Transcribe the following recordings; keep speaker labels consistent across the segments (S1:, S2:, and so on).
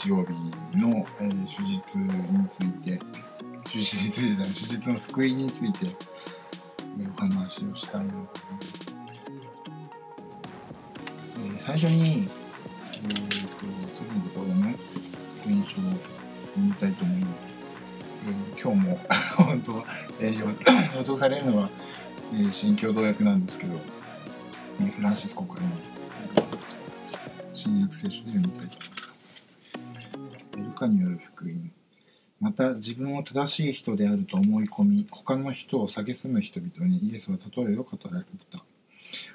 S1: 日曜日の、えー、手術について、手術についてじゃない、手術の福井について、えー、お話をしたいなと思います。えー、最初に、えー、と次のところの福音書を読みたいと思います。えー、今日も本当、えー、予想されるのは、えー、新共同訳なんですけど、えー、フランシスコからの新約聖書で読みたいと思います。カによる福音。また自分を正しい人であると思い込み、他の人を蔑む人々にイエスは例えを語られた。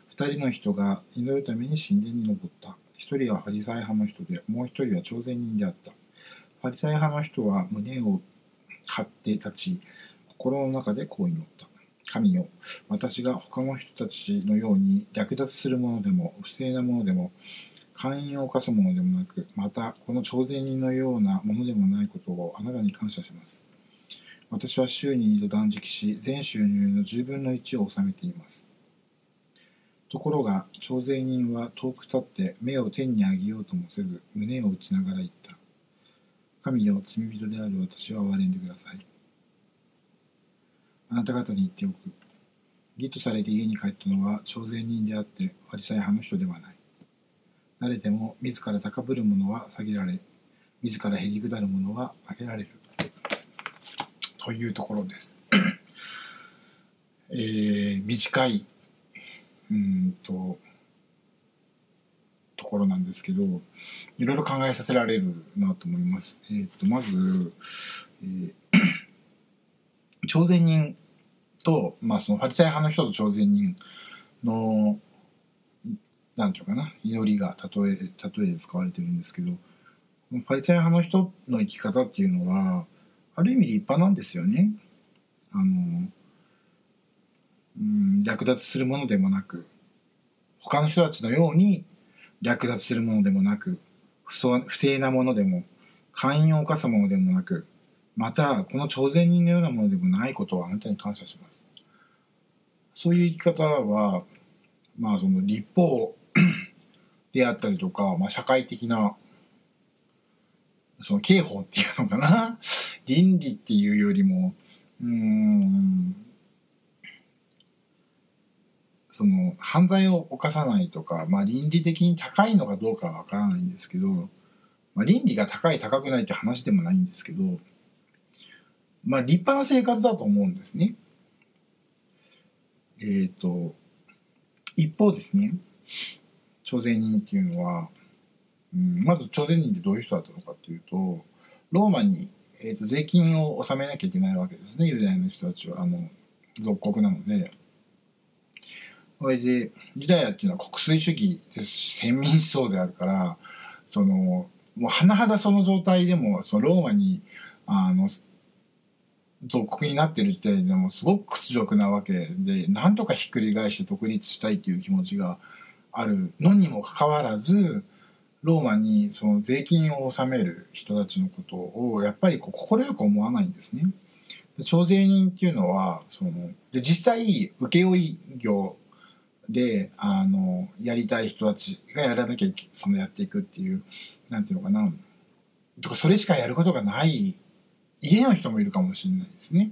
S1: 二人の人が祈るために神殿に登った。一人はファリサイ派の人で、もう一人は朝鮮人であった。ファリサイ派の人は胸を張って立ち、心の中でこう祈った。神よ、私が他の人たちのように略奪するものでも、不正なものでも、寛容を犯すものでもなく、また、この朝鮮人のようなものでもないことをあなたに感謝します。私は週に2度断食し、全収入の10分の1を納めています。ところが、朝鮮人は遠く立って目を天に上げようともせず、胸を打ちながら言った。神よ、罪人である私は憐れんでください。あなた方に言っておく。義とされて家に帰ったのは朝鮮人であって、ファリサイ派の人ではない。誰でも自ら高ぶる者は下げられ、自らへりくだる者は上げられる。というところです。えー、短い、うんと、ところなんですけど、いろいろ考えさせられるなと思います。えー、とまず、えー、朝鮮人と、まあ、そのファリサイ派の人と朝鮮人の、なんていうかな、祈りが例え、例えで使われてるんですけど、ファリサイ派の人の生き方っていうのは、ある意味立派なんですよね。あの、うん、略奪するものでもなく、他の人たちのように略奪するものでもなく、不定なものでも、寛容を犯すものでもなく、また、この朝鮮人のようなものでもないことはあなたに感謝します。そういう生き方は、まあ、その立法であったりとか、まあ、社会的な、その刑法っていうのかな？倫理っていうよりも、うん、その、犯罪を犯さないとか、まあ、倫理的に高いのかどうかはわからないんですけど、まあ、倫理が高い高くないって話でもないんですけど、まあ、立派な生活だと思うんですね。えっ、ー、と、一方ですね、朝鮮人っていうのは、うん、まず朝鮮人ってどういう人だったのかっていうと、ローマに、えーと、税金を納めなきゃいけないわけですね、ユダヤの人たちは、あの、属国なので。それで、ユダヤっていうのは国粋主義です先民思想であるから、その、もう甚だその状態でも、そのローマに、あの、属国になってる時点でもすごく屈辱なわけでなんとかひっくり返して独立したいっていう気持ちがあるのにもかかわらずローマにその税金を納める人たちのことをやっぱりこう快く思わないんですね。徴税人っていうのはそので実際請負業であのやりたい人たちがやらなきゃそのやっていくっていうなんていうのかなとかそれしかやることがない家の人もいるかもしれないですね。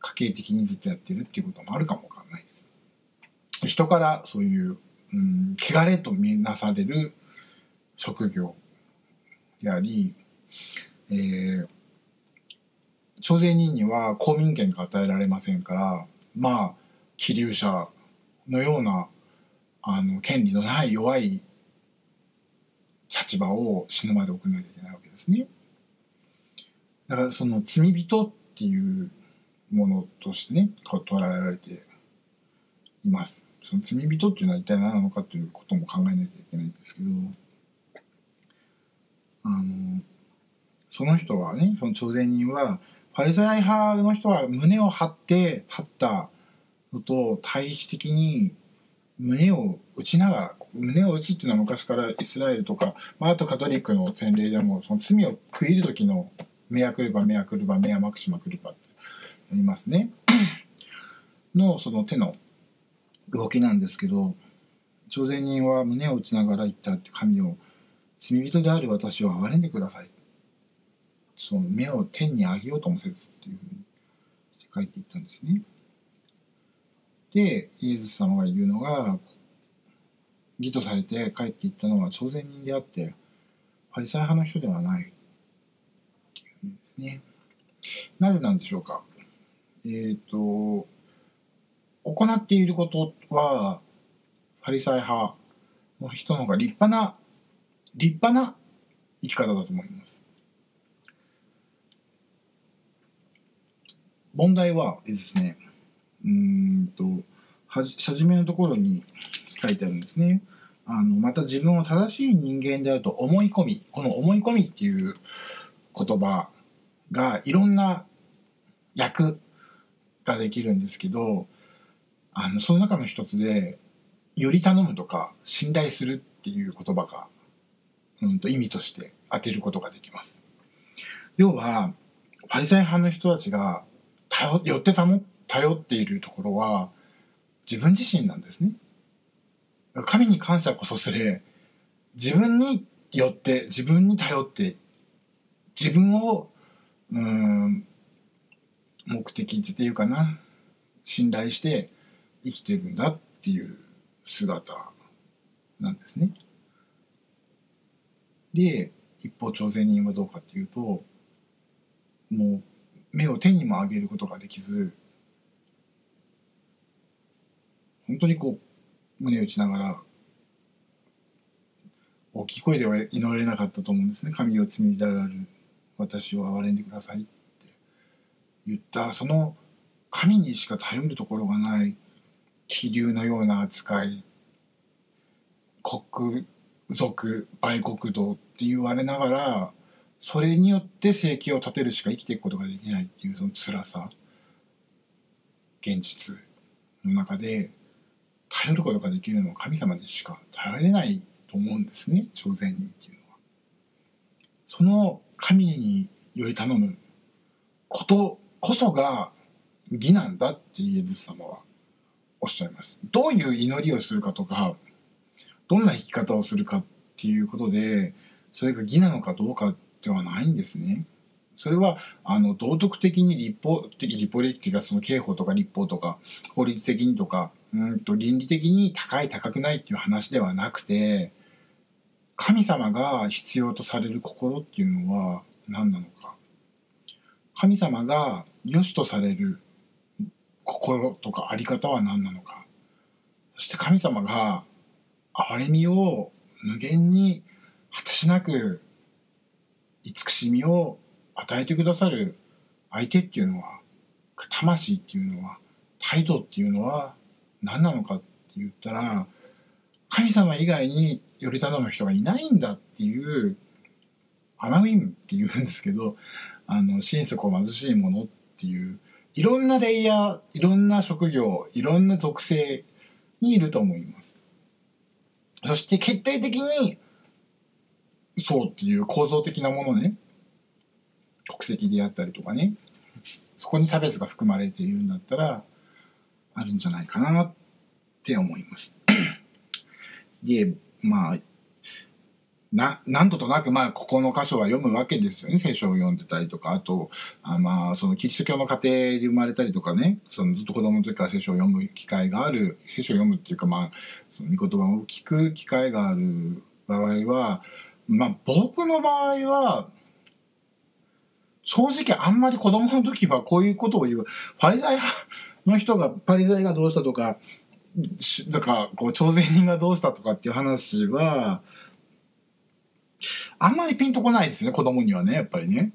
S1: 家計的にずっとやってるっていうこともあるかもわかんないです。人からそういう、うん、汚れと見なされる職業であり、えー、朝鮮人には公民権が与えられませんから、まあ、気流者のような、あの、権利のない弱い立場を死ぬまで送らなきゃいけないわけですね。だからその罪人っていうものとしてね捉えられています。その罪人っていうのは一体何なのかということも考えなきゃいけないんですけどあのその人はねその朝鮮人はファリサイ派の人は胸を張って立ったのと対比的に胸を打ちながら胸を打つっていうのは昔からイスラエルとか、まあ、あとカトリックの洗礼でもその罪を食い入る時の目やくれば目やくれば目やまくしまくればって言いますね。のその手の動きなんですけど朝鮮人は胸を打ちながら言ったって神を罪人である私を憐れんでください。その目を天に上げようともせずっていうふうに書いていったんですね。でイエス様が言うのが義とされて帰っていったのは朝鮮人であってパリサイ派の人ではないっていうんですね。なぜなんでしょうか。えっ、ー、と行っていることはパリサイ派の人の方が立派な立派な生き方だと思います。問題はですねうんとはじ初めのところに書いてあるんですね。あのまた自分を正しい人間であると思い込みこの思い込みっていう言葉がいろんな役ができるんですけどあのその中の一つで「より頼む」とか「信頼する」っていう言葉が、うん、と意味として当てることができます。要はパリサイ派の人たちが頼よって頼っているところは自分自身なんですね。神に感謝こそすれ自分によって自分に頼って自分をうん目的っていうかな信頼して生きてるんだっていう姿なんですね。で一方朝鮮人はどうかっていうともう目を手にも上げることができず本当にこう胸打ちながら大きい声では祈れなかったと思うんですね。神を罪だらる。私を憐れんでくださいって言った。その神にしか頼るところがない。気流のような扱い国族売国道って言われながらそれによって生計を立てるしか生きていくことができないっていうその辛さ現実の中で頼ることができるのは神様にしか頼れないと思うんですね朝鮮人っていうのは。その神により頼むことこそが義なんだってイエズス様はおっしゃいます。どういう祈りをするかとかどんな生き方をするかっていうことでそれが義なのかどうかではないんですね。それはあの道徳的に立法的立法的がその刑法とか立法とか法律的にとかうんと倫理的に高い高くないっていう話ではなくて神様が必要とされる心っていうのは何なのか神様が良しとされる心とか在り方は何なのか。そして神様が憐れみを無限に果たしなく慈しみを与えてくださる相手っていうのは魂っていうのは態度っていうのは何なのかって言ったら神様以外により頼む人がいないんだっていうアナウィンっていうんですけどあの心底貧しいものっていういろんなレイヤーいろんな職業いろんな属性にいると思いますそして決定的にそうっていう構造的なものね国籍であったりとかねそこに差別が含まれているんだったらあるんじゃないかなって思います。でまあな何度となくまあここの箇所は読むわけですよね。聖書を読んでたりとか。あとあまあそのキリスト教の家庭で生まれたりとかね。そのずっと子供の時から聖書を読む機会がある。聖書を読むっていうかまあその御言葉を聞く機会がある場合はまあ僕の場合は正直あんまり子供の時はこういうことを言う。ファリザイの人がパリザイがどうしたとかとかこう朝鮮人がどうしたとかっていう話はあんまりピンとこないですね子供にはねやっぱりね。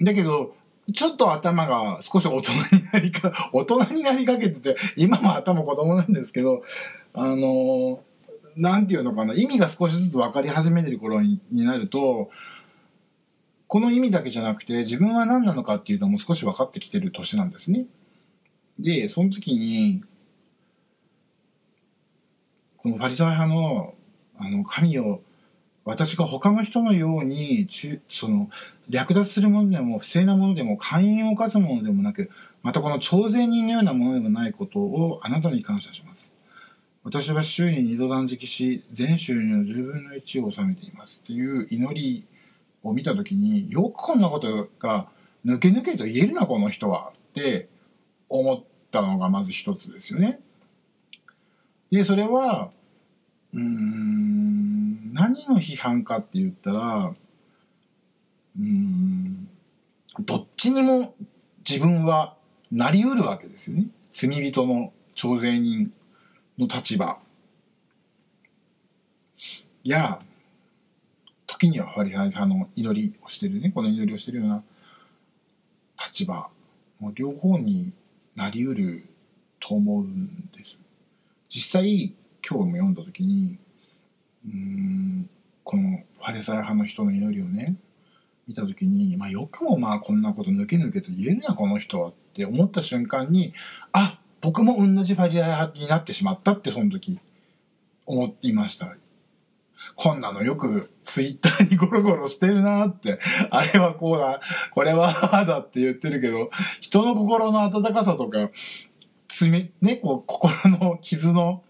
S1: だけどちょっと頭が少し大人になりか 大人になりかけてて今も頭子供なんですけどあのなんていうのかな意味が少しずつ分かり始めてる頃になるとこの意味だけじゃなくて自分は何なのかっていうのも少し分かってきてる年なんですね。でその時にこのファリサイ派のあの神を私が他の人のようにその略奪するものでも不正なものでも寛因を犯すものでもなくまたこの徴税人のようなものでもないことをあなたに感謝します。私は週に2度断食し全収入の10分の1を納めています。っていう祈りを見た時によくこんなことが抜け抜けと言えるなこの人は。って思ったのがまず一つですよね。でそれはうーん何の批判かって言ったらうんどっちにも自分はなりうるわけですよね。罪人の徴税人の立場。や時にはファリサイ派の祈りをしてるね。この祈りをしてるような立場。もう両方になりうると思うんです。実際今日も読んだ時にうんこのファリサイ派の人の祈りをね見た時に、まあ、よくもまあこんなこと抜け抜けと言えるなこの人はって思った瞬間にあ僕も同じファリサイ派になってしまったってその時思いました。こんなのよくツイッターにゴロゴロしてるなって、あれはこうだ、これはああだって言ってるけど、人の心の温かさとか、罪、ね、こう、心の傷の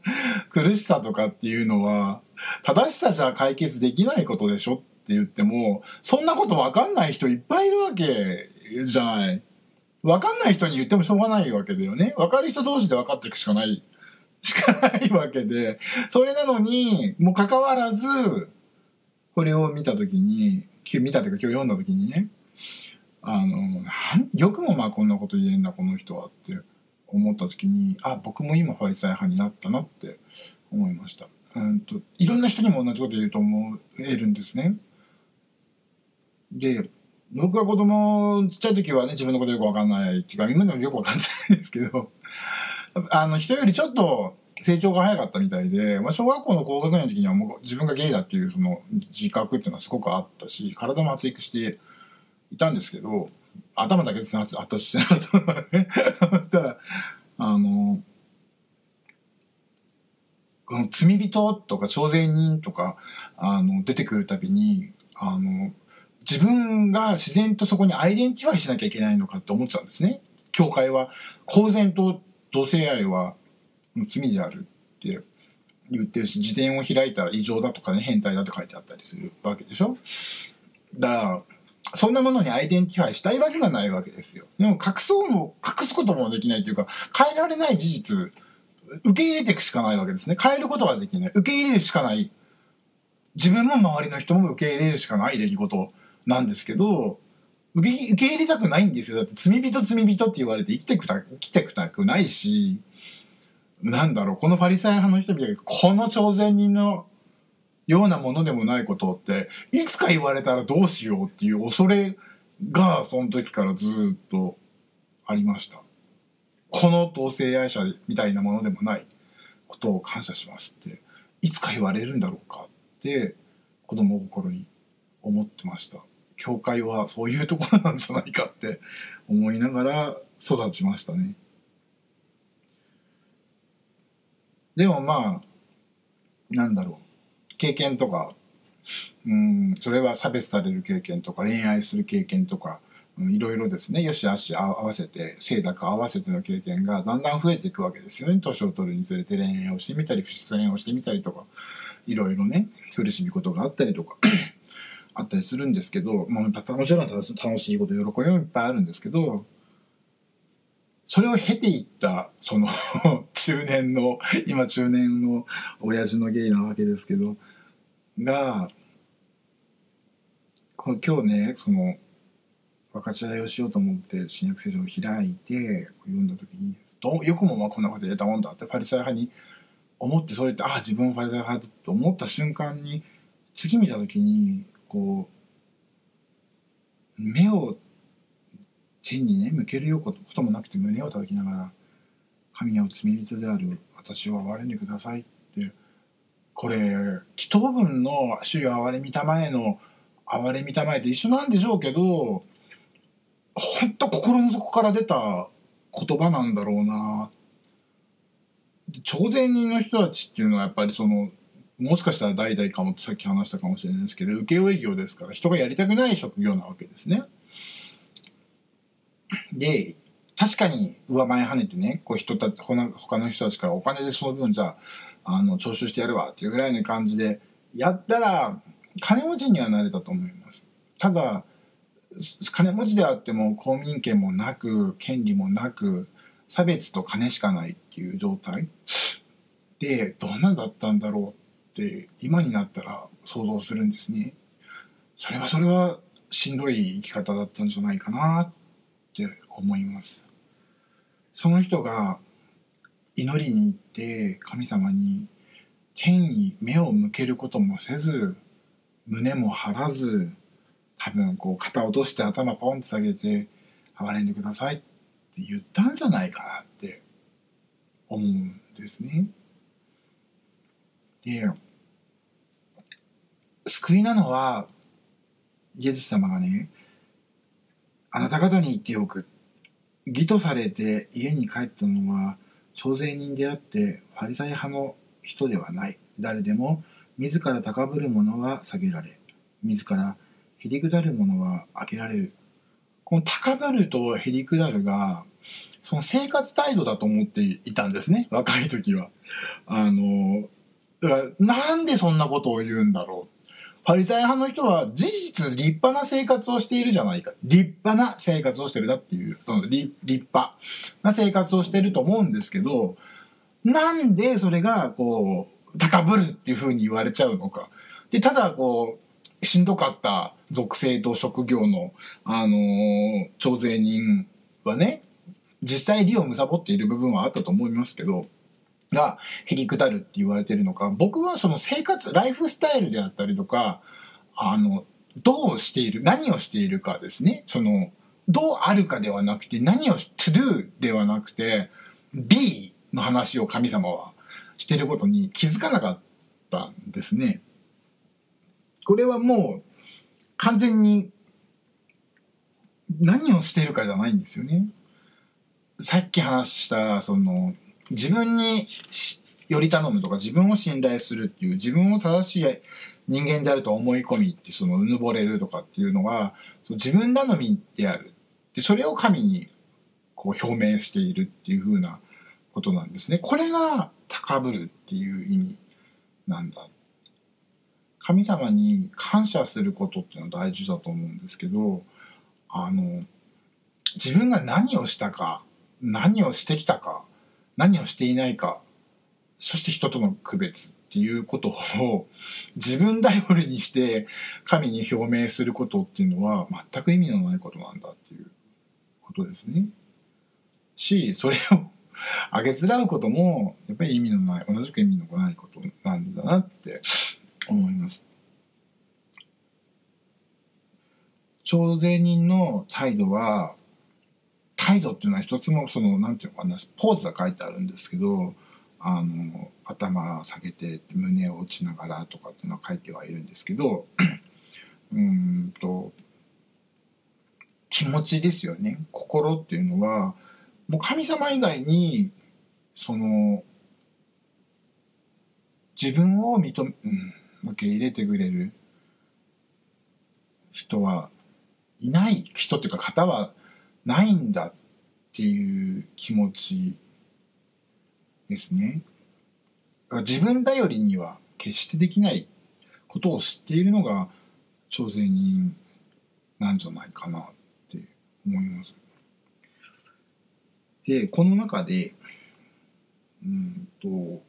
S1: 苦しさとかっていうのは、正しさじゃ解決できないことでしょって言っても、そんなことわかんない人いっぱいいるわけじゃない。わかんない人に言ってもしょうがないわけだよね。わかる人同士で分かっていくしかない。しかないわけで、それなのに、もかかわらず、これを見たときに、今日見たというか今日読んだときにね、あの、よくもまあこんなこと言えんだ、この人はって思ったときに、あ、僕も今ファリサイ派になったなって思いました。うんと、いろんな人にも同じこと言うと思えるんですね。で、僕は子供ちっちゃい時はね、自分のことよくわかんないっていうか、今でもよくわかんないですけど、あの、人よりちょっと成長が早かったみたいで、まあ、小学校の高学年の時にはもう自分がゲイだっていうその自覚っていうのはすごくあったし、体も発育していたんですけど、頭だけですね、発達してなかったのはね。そしたら、あの、この罪人とか徴税人とか、あの、出てくるたびに、あの、自分が自然とそこに identify しなきゃいけないのかって思っちゃうんですね。教会は公然と同性愛は罪であるって言ってるし辞典を開いたら異常だとかね変態だって書いてあったりするわけでしょだからそんなものに identify したいわけがないわけですよ。でも隠そうも隠すこともできないというか変えられない事実受け入れていくしかないわけですね。変えることができない。受け入れるしかない。自分も周りの人も受け入れるしかない出来事なんですけど受け受け入れたくないんですよ。だって罪人罪人って言われて生きてくた生きてくたくないしなんだろうこのパリサイ派の人々がこの徴税人のようなものでもないことっていつか言われたらどうしようっていう恐れがその時からずっとありました。この同性愛者みたいなものでもないことを感謝しますっていつか言われるんだろうかって子供心に思ってました。教会はそういうところなんじゃないかって思いながら育ちましたね。でもまあなんだろう。経験とかうんそれは差別される経験とか恋愛する経験とかいろいろですね。よしあし合わせて清濁合わせての経験がだんだん増えていくわけですよね。年を取るにつれて恋愛をしてみたり不出演をしてみたりとかいろいろね苦しみことがあったりとか あったりするんですけど、まあ、もちろん楽しいこと喜びもいっぱいあるんですけどそれを経ていったその 中年の今中年の親父のゲイなわけですけどがこの今日ねその分かち合いをしようと思って新約聖書を開いて読んだ時にどよくもまあこんなこと言えたもんだってパリサイ派に思ってそうやってああ自分はパリサイ派だと思った瞬間に次見た時にこう目を天にね向けるようこともなくて胸を叩きながら「神は罪人である私を憐れんでください」っこれ祈祷文の「主よ憐れみたまえ」の「憐れみたまえ」と一緒なんでしょうけど本当心の底から出た言葉なんだろうな。朝鮮人の人たちっていうのはやっぱりそのもしかしたら代々かもってさっき話したかもしれないですけど請負業ですから人がやりたくない職業なわけですね。で確かに上前跳ねてねこう人た他の人たちからお金でその分じゃああの徴収してやるわっていうぐらいの感じでやったら金持ちにはなれたと思います。ただ金持ちであっても公民権もなく権利もなく差別と金しかないっていう状態でどんなだったんだろうって今になったら想像するんですね。それはそれはしんどい生き方だったんじゃないかなって思います。その人が祈りに行って神様に天に目を向けることもせず胸も張らず多分こう肩落として頭ポンって下げて「憐れんでください」って言ったんじゃないかなって思うんですね。で救いなのはイエス様がねあなた方に言っておく義とされて家に帰ったのは徴税人であってファリサイ派の人ではない。誰でも自ら高ぶる者は下げられ自らへりくだる者は上げられる。この高ぶるとへりくだるがその生活態度だと思っていたんですね若い時は。あのなんでそんなことを言うんだろう。ファリサイ派の人は事実立派な生活をしているじゃないか。立派な生活をしてるだっていう、その立派な生活をしてると思うんですけど、なんでそれがこう、高ぶるっていうふうに言われちゃうのか。で、ただこう、しんどかった属性と職業の、あのー、徴税人はね、実際利を貪っている部分はあったと思いますけど、がへりくだるって言われてるのか僕はその生活ライフスタイルであったりとかあのどうしている何をしているかですねそのどうあるかではなくて何を to do ではなくて be の話を神様はしてることに気づかなかったんですね。これはもう完全に何をしているかじゃないんですよね。さっき話したその自分により頼むとか自分を信頼するっていう自分を正しい人間であると思い込みってそのうぬぼれるとかっていうのが自分頼みである。でそれを神にこう表明しているっていうふうなことなんですね。これが高ぶるっていう意味なんだ。神様に感謝することっていうのは大事だと思うんですけどあの自分が何をしたか何をしてきたか何をしていないかそして人との区別っていうことを 自分頼りにして神に表明することっていうのは全く意味のないことなんだっていうことですね。しそれを あげつらうこともやっぱり意味のない同じく意味のないことなんだなって思います。徴税人の態度は態度っていうのは一つもそのなんていうのかなポーズが書いてあるんですけどあの頭下げて胸を打ちながらとかっていうのは書いてはいるんですけど うんと気持ちですよね。心っていうのはもう神様以外にその自分を認め、うん、受け入れてくれる人はいない。人っていうか方はないんだっていう気持ちですね。自分頼りには決してできないことを知っているのが朝鮮人なんじゃないかなって思います。で、この中で、うんと、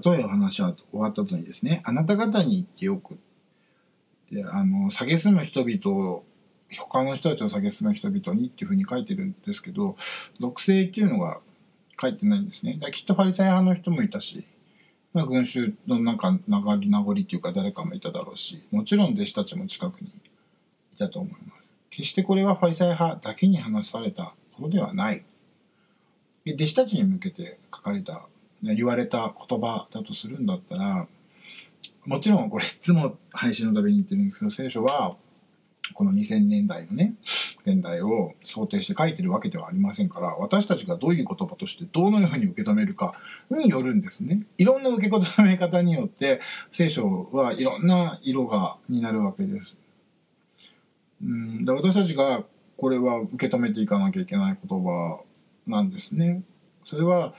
S1: 例えば話は終わった後にですね、あなた方に言っておく。で、あの、蔑む人々他の人たちを蔑む人々にっていうふうに書いてるんですけど属性っていうのが書いてないんですね。だきっとパリサイ派の人もいたし、まあ、群衆のなんか名残名残っていうか誰かもいただろうしもちろん弟子たちも近くにいたと思います。決してこれはパリサイ派だけに話されたことではない。弟子たちに向けて書かれた言われた言葉だとするんだったらもちろんこれいつも配信のたびに言ってるんですけど聖書はこの2000年代のね現代を想定して書いてるわけではありませんから私たちがどういう言葉としてどのように受け止めるかによるんですね。いろんな受け止め方によって聖書はいろんな色がになるわけです。うんで私たちがこれは受け止めていかなきゃいけない言葉なんですね。それは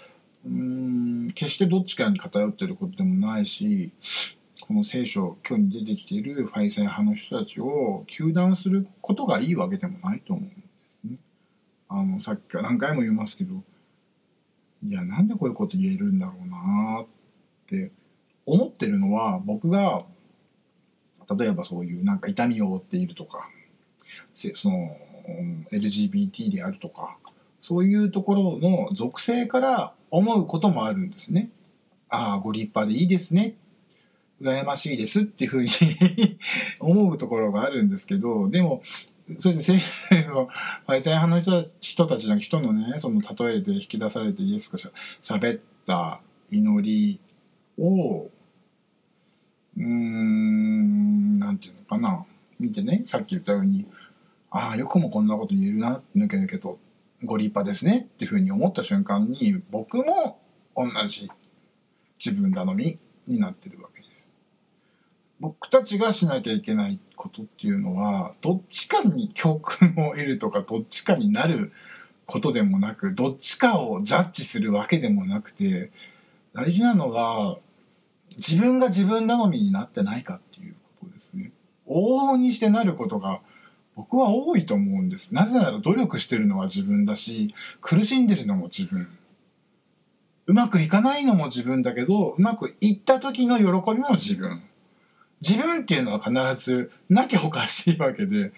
S1: うん決してどっちかに偏ってることでもないしこの聖書今日に出てきているファイサイ派の人たちを糾弾することがいいわけでもないと思うんですね。あのさっきから何回も言いますけどいやなんでこういうこと言えるんだろうなって思ってるのは僕が例えばそういうなんか痛みを負っているとかその LGBT であるとかそういうところの属性から思うこともあるんですね。ああご立派でいいですね羨ましいですっていうふうに 思うところがあるんですけどでもそれでファイザー派の人人たちの人のねその例えで引き出されてイエスがしゃべった祈りをうーんなんていうのかな見てねさっき言ったようにああよくもこんなこと言えるなぬけぬけとご立派ですねっていうふうに思った瞬間に僕も同じ自分頼みになってるわけ。僕たちがしなきゃいけないことっていうのはどっちかに教訓を得るとかどっちかになることでもなくどっちかをジャッジするわけでもなくて大事なのは自分が自分頼みになってないかっていうことですね。往々にしてなることが僕は多いと思うんです。なぜなら努力してるのは自分だし苦しんでるのも自分。うまくいかないのも自分だけどうまくいった時の喜びも自分。自分っていうのは必ずなきゃおかしいわけで、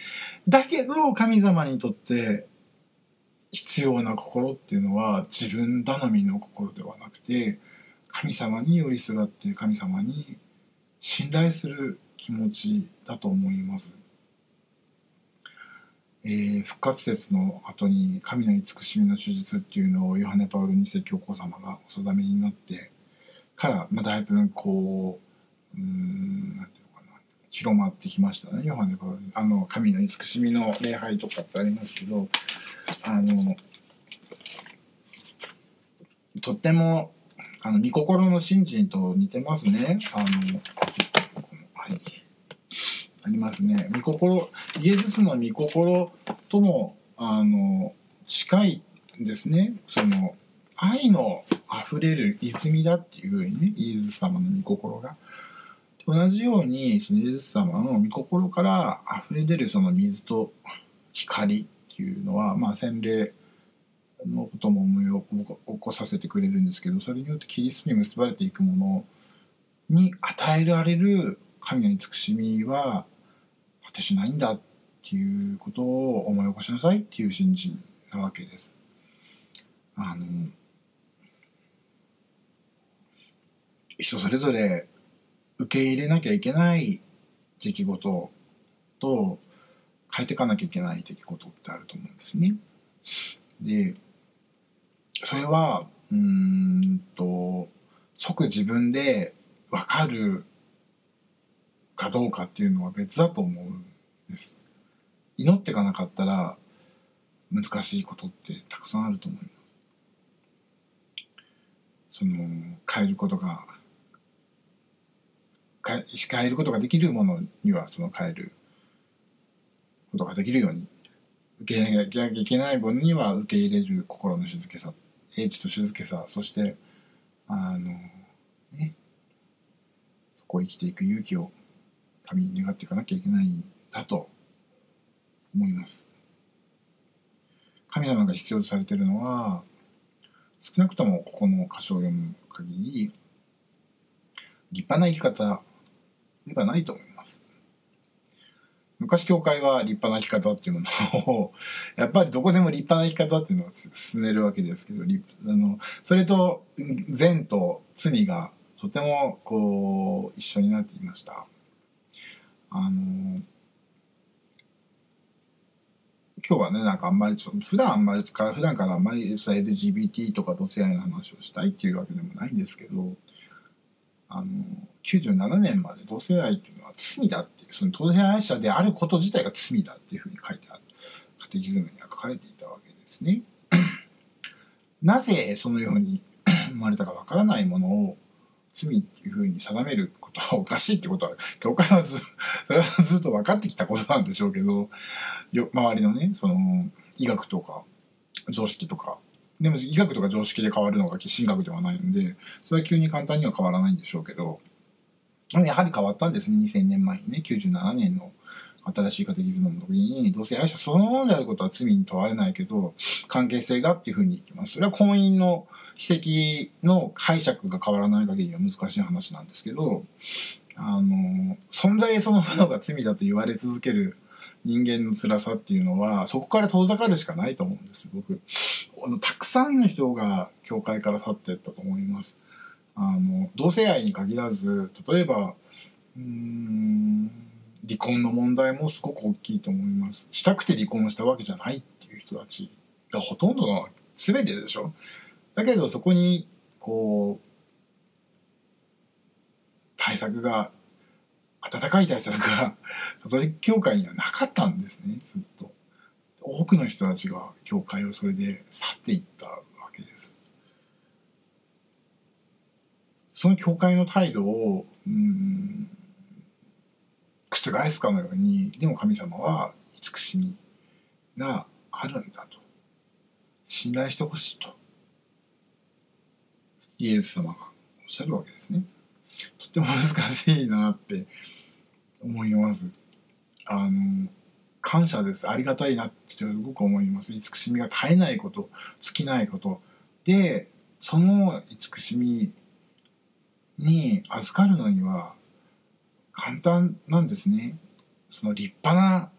S1: だけど神様にとって必要な心っていうのは自分頼みの心ではなくて、神様に寄りすがって神様に信頼する気持ちだと思います。えー、復活節の後に神の慈しみの手術っていうのをヨハネ・パウロ2世教皇様がお定めになってから、まあ、だいぶこううんなんていうかな。広まってきましたねヨハネパウロあの神の慈しみの礼拝とかってありますけどあのとってもあの御心の信心と似てますね。あのはい。ありますね。御心イエズスの御心ともあの近いですね。その愛のあふれる泉だっていうふうにねイエズス様の御心が。同じようにそのイエス様の御心から溢れ出るその水と光っていうのは、まあ、洗礼のことも思い起こさせてくれるんですけどそれによってキリストに結ばれていくものに与えられる神の慈しみは果てしないんだっていうことを思い起こしなさいっていう信心なわけです。あの人それぞれ受け入れなきゃいけない出来事と変えていかなきゃいけない出来事ってあると思うんですね。でそれはうんと即自分で分かるかどうかっていうのは別だと思うんです。祈っていかなかったら難しいことってたくさんあると思います。その変えることが変えることができるものにはその変えることができるように受け入れなきゃいけないものには受け入れる心の静けさ英知と静けさそしてあのねそこを生きていく勇気を神に願っていかなきゃいけないんだと思います。神様が必要とされているのは少なくともここの箇所を読む限り立派な生き方ではないと思います。昔教会は立派な生き方っていうものを やっぱりどこでも立派な生き方っていうのを進めるわけですけどあのそれと善と罪がとてもこう一緒になっていました。あの今日はねなんかあんまり普段あんまり使う普段からあんまり LGBT とか同性愛の話をしたいっていうわけでもないんですけどあの97年まで同性愛っていうのは罪だってその同性愛者であること自体が罪だっていうふうに書いてあるカテキズムには書かれていたわけですね。なぜそのように 生まれたかわからないものを罪っていうふうに定めることはおかしいってことは教会はず それはずっと分かってきたことなんでしょうけどよ周りのねその医学とか常識とかでも医学とか常識で変わるのが神学ではないのでそれは急に簡単には変わらないんでしょうけどやはり変わったんですね2000年前にね97年の新しいカテギズムの時に同性愛者そのものであることは罪に問われないけど関係性がっていうふうにいきます。それは婚姻の奇跡の解釈が変わらない限りは難しい話なんですけどあの存在そのものが罪だと言われ続ける人間の辛さっていうのはそこから遠ざかるしかないと思うんです。僕たくさんの人が教会から去っていったと思います。あの同性愛に限らず例えばうん離婚の問題もすごく大きいと思います。したくて離婚したわけじゃないっていう人たちがほとんどの全てでしょ。だけどそこにこう対策が温かい対策がカトリック教会にはなかったんですね。ずっと。多くの人たちが教会をそれで去っていったわけです。その教会の態度をうん覆すかのようにでも神様は慈しみがあるんだと。信頼してほしいと。イエス様がおっしゃるわけですね。っても難しいなって思います。あの感謝です。ありがたいなってすごく思います。慈しみが絶えないこと尽きないこと。でその慈しみに預かるのには簡単なんですね。その立派な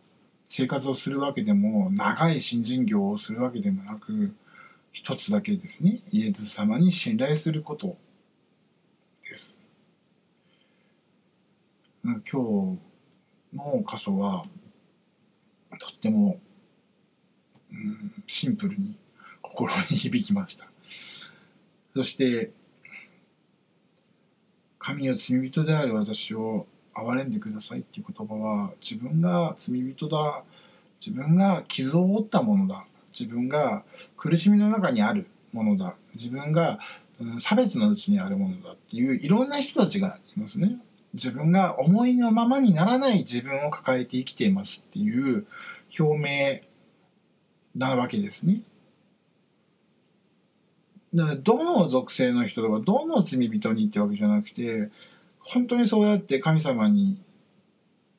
S1: 生活をするわけでも長い新人業をするわけでもなく一つだけですね。イエス様に信頼することです今日の箇所はとっても、うん、シンプルに心に響きましたそして神の罪人である私を憐れんでくださいっていう言葉は自分が罪人だ自分が傷を負ったものだ自分が苦しみの中にあるものだ自分が、差別のうちにあるものだっていういろんな人たちがいますね。自分が思いのままにならない自分を抱えて生きていますっていう表明なわけですね。だからどの属性の人とかどの罪人にってわけじゃなくて本当にそうやって神様に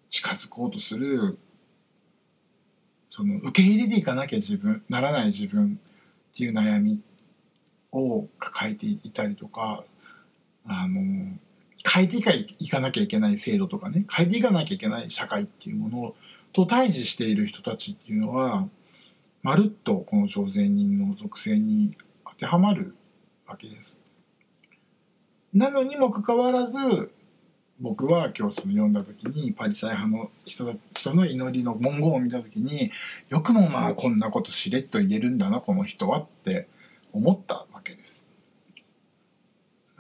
S1: 近づこうとするその受け入れていかなきゃ自分ならない自分っていう悩みを抱えていたりとかあの変えていかいかなきゃいけない制度とかね変えていかなきゃいけない社会っていうものと対峙している人たちっていうのはまるっとこの朝鮮人の属性に当てはまるわけです。なのにもかかわらず僕は今日その読んだ時にパリサイ派の人人の祈りの文言を見た時によくもまあこんなことしれっと言えるんだなこの人はって思ったわけです。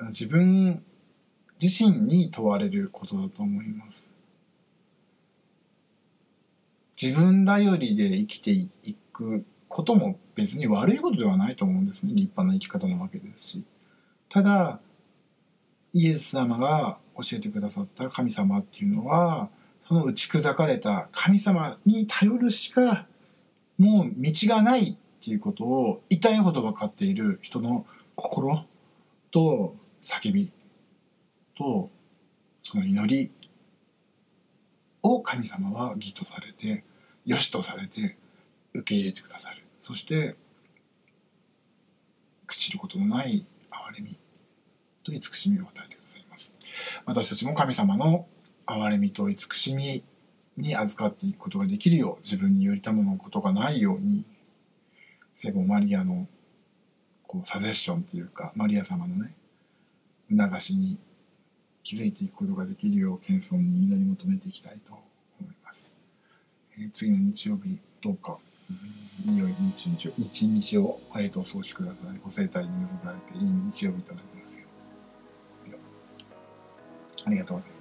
S1: 自分自身に問われることだと思います。自分頼りで生きていくことも別に悪いことではないと思うんですね立派な生き方なわけですし。ただイエス様が教えてくださった神様っていうのはその打ち砕かれた神様に頼るしかもう道がないっていうことを痛いほど分かっている人の心と叫びとその祈りを神様は義とされて良しとされて受け入れてくださる。そして朽ちることのない憐れみと慈しみを与えてくださいます。私たちも神様の憐れみと慈しみに預かっていくことができるよう自分によりたものことがないように聖母マリアのこうサジェッションっていうかマリア様のね促しに気づいていくことができるよう謙遜に祈り求めていきたいと思います、えー、次の日曜日どうか、うん、良い日日を。一日を、えー、とお過ごしください。ご生体に結ばれていい日曜日となりますよ。ありがとうございます。